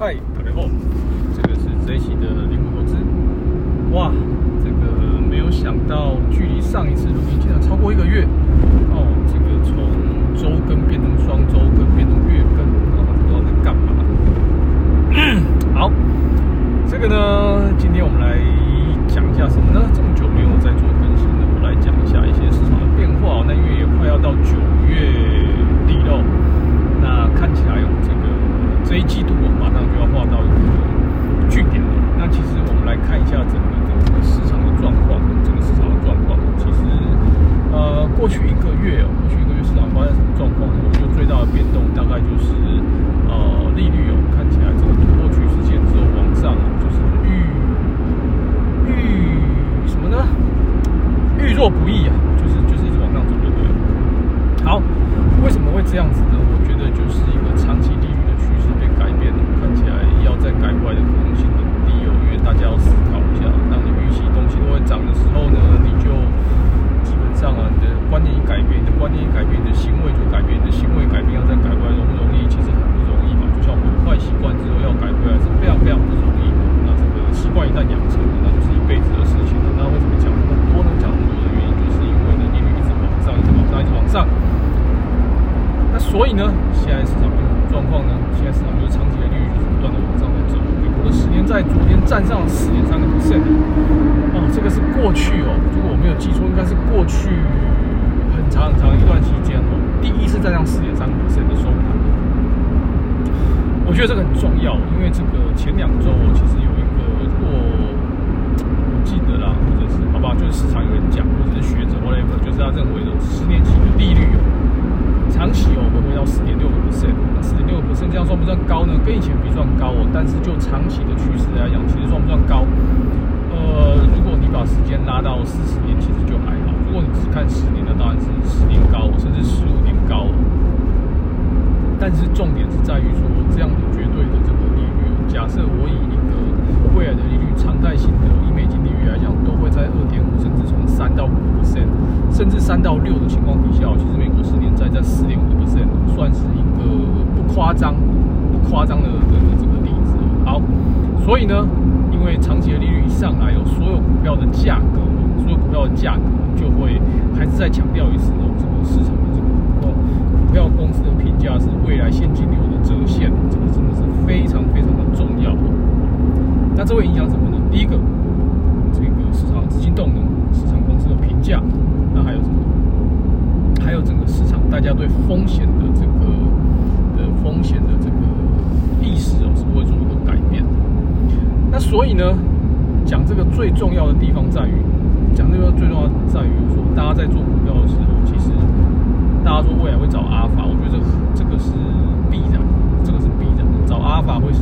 嗨，大家好，这个是这一期的灵活投资。哇，这个没有想到，距离上一次录音竟然超过一个月哦。这个从周更变成双周更，变成月更，啊，不知道在干嘛。好，这个呢，今天我们来讲一下什么呢？这么久没有在做更新了，我来讲一下一些市场的变化。那因为也快要到九月底了，那看起来哦，这个这一季度我，马上就要画到一个据点了。那其实我们来看一下整个的这个市场的状况，整个市场的状况，其实呃，过去一个月哦，过去一个月市场发生什么状况呢？我觉得最大的变动大概就是呃，利率哦，看起来这个突破趋势线之后往上哦，就是预预什么呢？预弱不易啊，就是就是一直往上走就对了。好，为什么会这样子呢？我觉得就是一个长期利率的趋势被改变了，看起来要再改过来的可能性很低哦。因为大家要思考一下，当你预期东西都会涨的时候呢，你就基本上啊，你的观念一改变，你的观念一改变，你的行为就改变，你的行为改变要再改过来容不容易？其实很不容易嘛。就像我们坏习惯之后要改回来是非常非常不容易的。那这个习惯一旦养成了，那就是一辈子的事情了。那为什么讲那么多呢？讲那么多的原因，就是因为呢，利率一直往上，一直往上，一直往上。那所以呢，现在市场变成什么状况呢？现在市场就是长期的利率就是不断的往上在走。美国的十年债昨天站上了四点三个 percent，哦，这个是过去哦，如果我没有记错，应该是过去很长很长一段期间哦，第一次站上十点三个 percent 的收盘。我觉得这个很重要，因为这个前两周我，其实有一个，如果我记得啦，或者是好吧，就是市场有人讲，或者是学者 whatever，就是他认为的十年期的利率，长期哦会回到四点六个 percent，那四点六个 percent 这样算不算高呢？跟以前比算高哦，但是就长期的趋势来讲，其实算不算高？呃，如果你把时间拉到四十年，其实就还好；如果你只看十年，那当然是十年高，甚至十五年高。但是重点是在于说，这样的绝对的这个利率，假设我以一个未来的利率常态性的以美金率来讲，都会在二点五，甚至从三到五 percent，甚至三到六的情况底下，其实美国十年债在四点五 percent，算是一个不夸张、不夸张的的这个例子。好，所以呢，因为长期的利率一上来，有所有股票的价格，所有股票的价格就会还是再强调一次哦，这个市场的这个股股票公司的评价是未来现金流的折现，这个真的是非常非常的重要。那这会影响什么呢？第一个，资金动能，市场公司的评价，那还有什么？还有整个市场大家对风险的这个的风险的这个意识哦，是不会做一个改变的。那所以呢，讲这个最重要的地方在于，讲这个最重要在于说，大家在做股票的时候，其实大家说未来会找阿尔法，我觉得这个是必然，这个是必然的。找阿尔法会是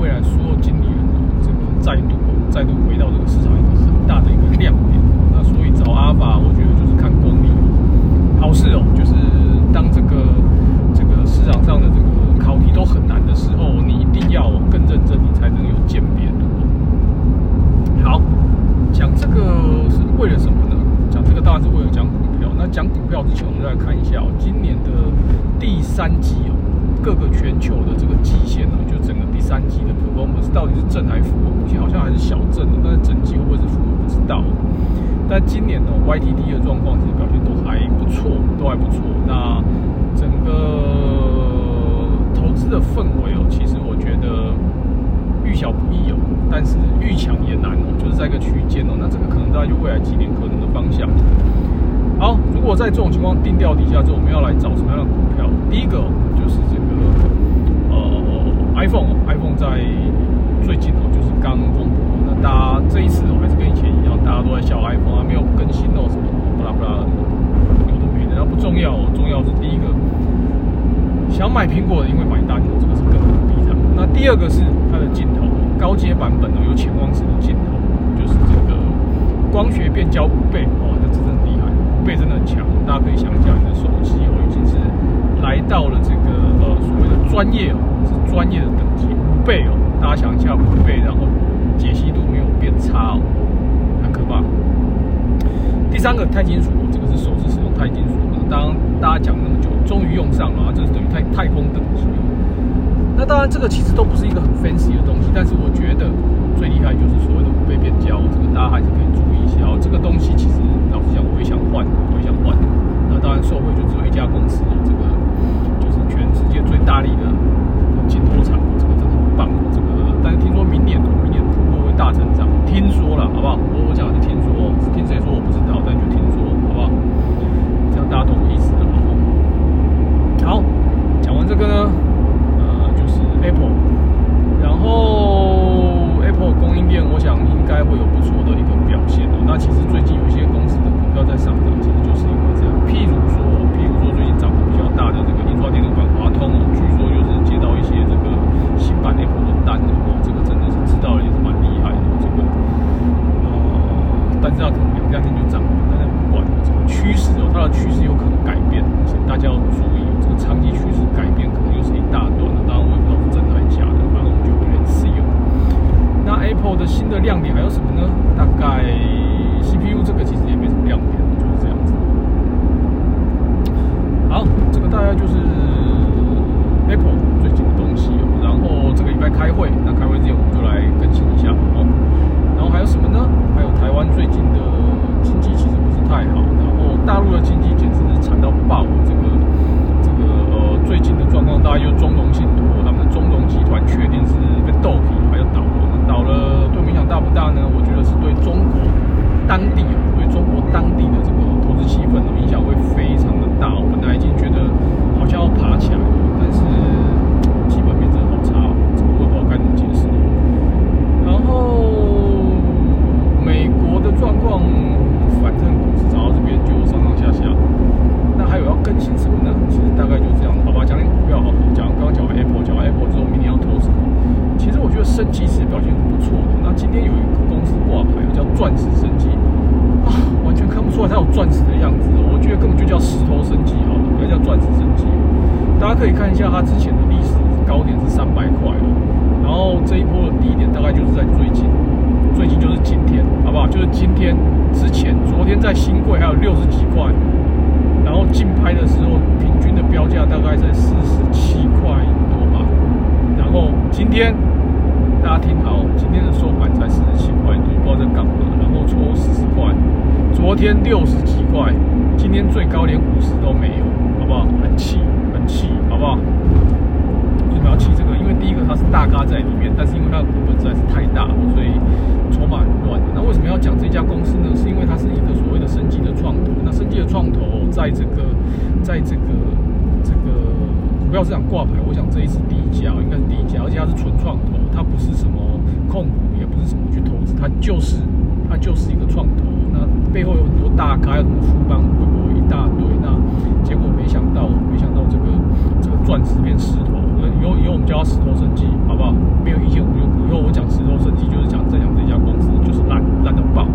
未来所有经理再度再度回到这个市场一个很大的一个亮点。那所以找阿尔法，我觉得就是看功力。好事哦，就是当这个这个市场上的这个考题都很难的时候，你一定要更认真，你才能有鉴别度。好，讲这个是为了什么呢？讲这个当然是为了讲股票。那讲股票之前，我们再来看一下哦，今年的第三季哦，各个全球的这个季线呢，就整个第三季的 performance 到底是正还是负？目前好像还是小正的，但是整季会不会是负？我不知道。但今年呢，YTD 的状况其实表现都还不错，都还不错。那整个投资的氛围哦，其实我觉得遇小不易哦，但是遇强也难哦，就是在一个区间哦。那这个可能大概就未来几年可能的方向。好，如果在这种情况定调底下之后，我们要来找什么样的股票？第一个就是这个呃 iPhone，iPhone 在最近哦，就是刚公布。那大家这一次哦，还是跟以前一样，大家都在笑 iPhone 啊，没有更新哦，什么不拉不拉，有的没的。那不重要哦，重要是第一个，想买苹果的因为买单，这个是更必然。那第二个是它的镜头，高阶版本哦，有潜望式的镜头，就是这个光学变焦五倍哦，那真的厉害，五倍真的很强。大家可以想一下，你的手机哦，已经是来到了这个呃所谓的专业哦，是专业的等级，五倍哦，大家想一下五倍，然后解析度没有变差哦，可怕。第三个钛金属，这个是首次使用钛金属，当大家讲那么久，终于用上了啊，这是等于太太空等级。那当然，这个其实都不是一个很 fancy 的东西，但是我觉得最厉害就是所谓的五倍变焦，这个大家还是可以注意一下哦。这个东西其实老实讲，我也想换，我也想换。那当然，受惠就只有一家公司，这个就是全世界最大力的镜头厂，这个真的很棒。这个，但是听说明年，大成长，听说了，好不好？我我讲的是听说，听谁说我不知道，但就听说，好不好？这样大家懂我意思了吗？好，讲完这个呢。呃，就是 Apple，然后 Apple 供应链，我想应该会有不错的一个表现的。那其实最近有一些公司的股票在上涨，其实就是因为这样。譬如说，譬如说最近涨得比较大的这个印刷电路板华通哦，据说就是接到一些这个新版 Apple 的单哦，这个真的是知道也是蛮厉害的。这个呃，但是它可能两三天就涨了，但是不管这个趋势哦，它的趋势有可能改变，所以大家要注意这个长期趋势改变可能又是一大段的。当然我也不知道。Apple 的新的亮点还有什么呢？大概 CPU 这个其实也没什么亮点，就是这样子。好，这个大概就是 Apple 最近的东西。然后这个礼拜开会，那开会之前我们就来更新一下哦。然后还有什么呢？还有台湾最近的经济其实不是太好，然后大陆的经济简直是惨到爆。这个这个呃最近的状况，大概就中融信托他们的中融集团确定是被豆皮，还要倒了。倒了，对我影响大不大呢？我觉得是对中国当地，中国当地的这个投资气氛的影响会非常的大。我本来已经觉得好像要爬起来，了是基本面真的好差，我也不知道该怎么解释。然后美国的状况，反正股市涨到这边就上上下下。那还有要更新什么呢？其实大概就这样，好吧？讲点股票好，讲刚刚讲完 Apple，讲完 Apple 之后，明年要投什么？其实我觉得升级其实表现是不错的。那今天有一个公司挂牌，叫钻石升级，啊，完全看不出来它有钻石的样子。我觉得根本就叫石头升级好了，不要叫钻石升级。大家可以看一下它之前的历史高点是三百块哦，然后这一点大概就是在最近，最近就是今天，好不好？就是今天之前，昨天在新贵还有六十几块，然后竞拍的时候平均的标价大概在四十七块多吧，然后今天。大家听好，今天的收盘才四十七块多，不知道在干嘛。然后抽四十块，昨天六十几块，今天最高连五十都没有，好不好？很气，很气，好不好？不要气这个？因为第一个它是大咖在里面，但是因为它的股本实在是太大了，所以筹码很乱的。那为什么要讲这家公司呢？是因为它是一个所谓的升级的创投。那升级的创投，在这个，在这个，这个。股票市场挂牌，我想这一次第一家应该是第一家，而且它是纯创投，它不是什么控股，也不是什么去投资，它就是它就是一个创投。那背后有很多大咖，有什么富邦、微博一大堆。那结果没想到，没想到这个这个钻石变石头。以后以后我们叫它石头生机，好不好？没有意见，我们就以后我讲石头生机，就是讲在讲这家公司就是烂烂的爆。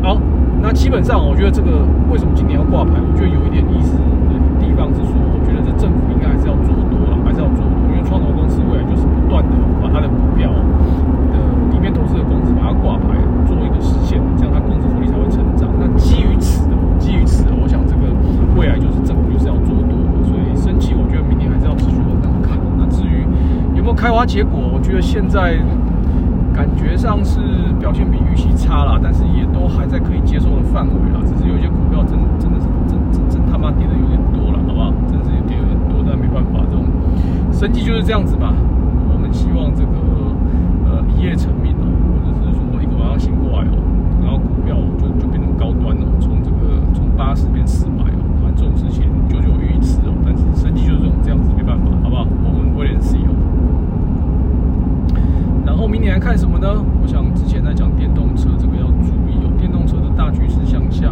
好，那基本上我觉得这个为什么今年要挂牌？我觉得有一点意思的地方是说，我觉得这政府应该还是要做多了，还是要做多，因为创投公司未来就是不断的把它的股票的里面投资的公司把它挂牌，做一个实现，这样它公司福利才会成长。那基于此，基于此，我想这个未来就是政府就是要做多，所以升级，我觉得明年还是要持续往上看。那至于有没有开花结果，我觉得现在。感觉上是表现比预期差了，但是也都还在可以接受的范围了。只是有些股票真真的是真真真他妈跌的有点多了，好不好？真是跌的很多，但没办法，这种生计就是这样子吧。我们希望这个呃一夜成名哦，或者是说一个晚上醒过来哦，然后股票就就变成高端了，从这个从八十变四百哦，这种事情久久遇一次哦。但是生计就是这种这样子，没办法，好不好？我们威廉斯有。然后明年看什么呢？我想之前在讲电动车，这个要注意哦。电动车的大趋势向下，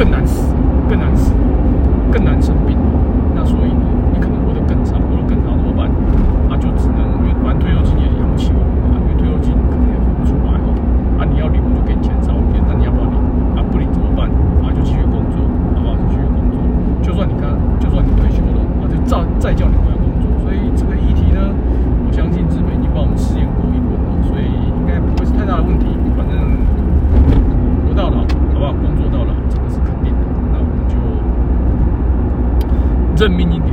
くんなんです。认命